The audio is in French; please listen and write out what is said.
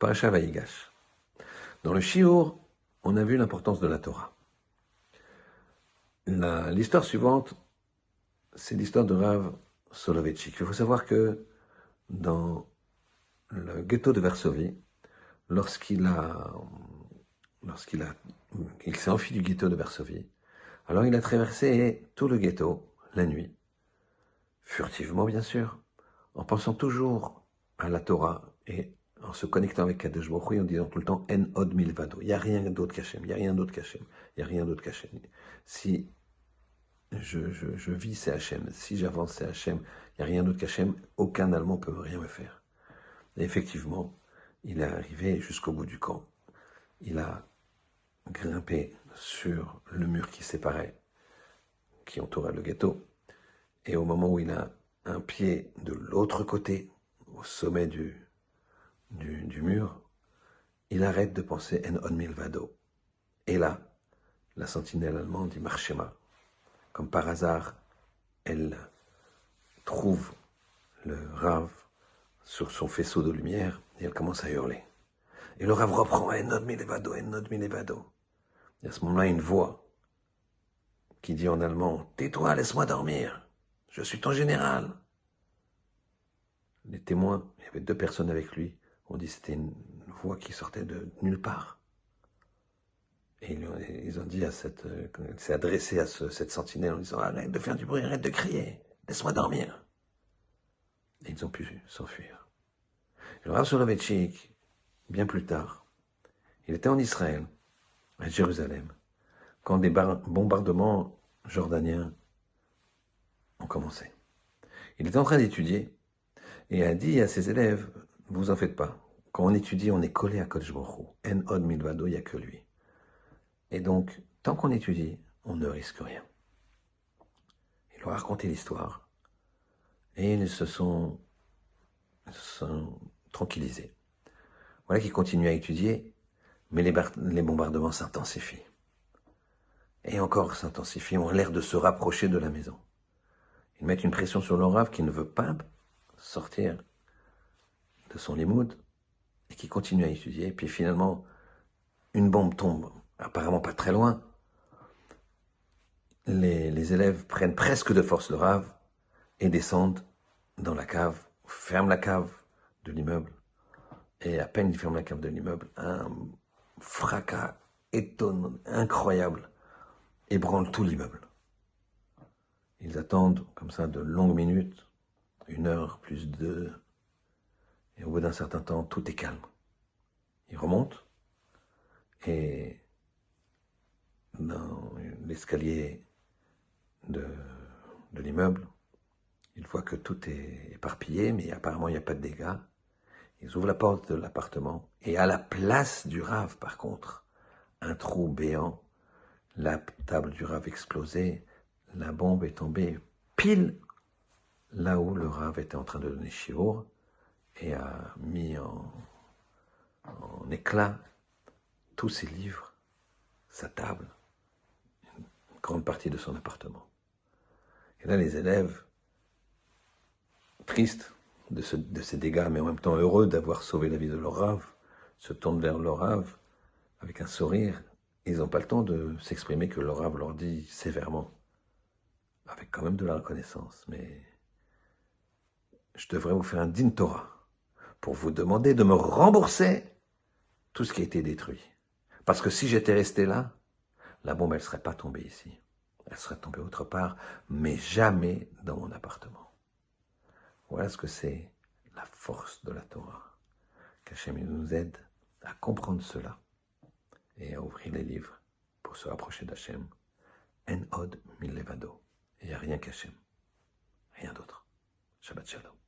Parasha Vaïgash. Dans le Shiur, on a vu l'importance de la Torah. L'histoire suivante, c'est l'histoire de Rav Soloveitchik. Il faut savoir que dans le ghetto de Varsovie, lorsqu'il a, lorsqu'il a, il s'est enfui du ghetto de Varsovie, alors il a traversé tout le ghetto la nuit, furtivement bien sûr, en pensant toujours à la Torah et en se connectant avec Kadesh Baruch en disant tout le temps En od milvado. Il n'y a rien d'autre qu'Hachem. Il n'y a rien d'autre qu'Hachem. Il n'y a rien d'autre qu'Hachem. Si je, vis, c'est. Si j'avance, c'est Hachem. Il n'y a rien d'autre qu'Hachem. Aucun Allemand ne peut rien me faire. Effectivement, il est arrivé jusqu'au bout du camp. Il a grimpé sur le mur qui séparait, qui entourait le ghetto. Et au moment où il a un pied de l'autre côté, au sommet du, du, mur, il arrête de penser en on milvado. Et là, la sentinelle allemande dit Marchema. Comme par hasard, elle trouve le rave sur son faisceau de lumière et elle commence à hurler. Et le rave reprend En od milvado, en od milvado. Et à ce moment-là, une voix qui dit en allemand Tais-toi, laisse-moi dormir. Je suis ton général. Les témoins, il y avait deux personnes avec lui, on dit que c'était une voix qui sortait de nulle part. Et ils ont dit à cette, s'est adressé à cette sentinelle en disant arrête de faire du bruit, arrête de crier, laisse-moi dormir. Et ils ont pu s'enfuir. Le Rav Soloveitchik, bien plus tard, il était en Israël, à Jérusalem, quand des bombardements jordaniens ont commencé. Il était en train d'étudier et a dit à ses élèves vous en faites pas. Quand on étudie, on est collé à Kodesh En od milvado, il n'y a que lui. Et donc, tant qu'on étudie, on ne risque rien. Il leur a raconté l'histoire. Et ils se sont, sont tranquillisés. Voilà qu'ils continuent à étudier, mais les, bombardements s'intensifient. Et encore s'intensifient, ont l'air de se rapprocher de la maison. Ils mettent une pression sur l'orave qui ne veut pas sortir de son limoud et qui continue à étudier. Puis finalement, une bombe tombe, apparemment pas très loin. Les, élèves prennent presque de force le rave et descendent dans la cave, ferment la cave de l'immeuble. Et à peine ils ferment la cave de l'immeuble, un fracas étonnant, incroyable, ébranle tout l'immeuble. Ils attendent comme ça de longues minutes, une heure plus deux, et au bout d'un certain temps, tout est calme. Il remonte. Et dans l'escalier de, l'immeuble, il voit que tout est éparpillé, mais apparemment il n'y a pas de dégâts. Ils ouvrent la porte de l'appartement. Et à la place du rave, par contre, un trou béant, la table du rave explosée, la bombe est tombée pile là où le rave était en train de donner chiour et a mis en, éclat tous ses livres, sa table, une grande partie de son appartement. Et là, les élèves, tristes de, ces dégâts, mais en même temps heureux d'avoir sauvé la vie de leur rave, se tournent vers leur rave avec un sourire. Ils n'ont pas le temps de s'exprimer que leur rave leur dit sévèrement, avec quand même de la reconnaissance, mais je devrais vous faire un din Torah pour vous demander de me rembourser tout ce qui a été détruit. Parce que si j'étais resté là, la bombe, elle ne serait pas tombée ici. Elle serait tombée autre part, mais jamais dans mon appartement. Voilà ce que c'est la force de la Torah. Qu'Hachem nous aide à comprendre cela et à ouvrir les livres pour se rapprocher d'Hachem. En od mil levado. Il n'y a rien qu'Hachem. Rien d'autre. Shabbat Shalom.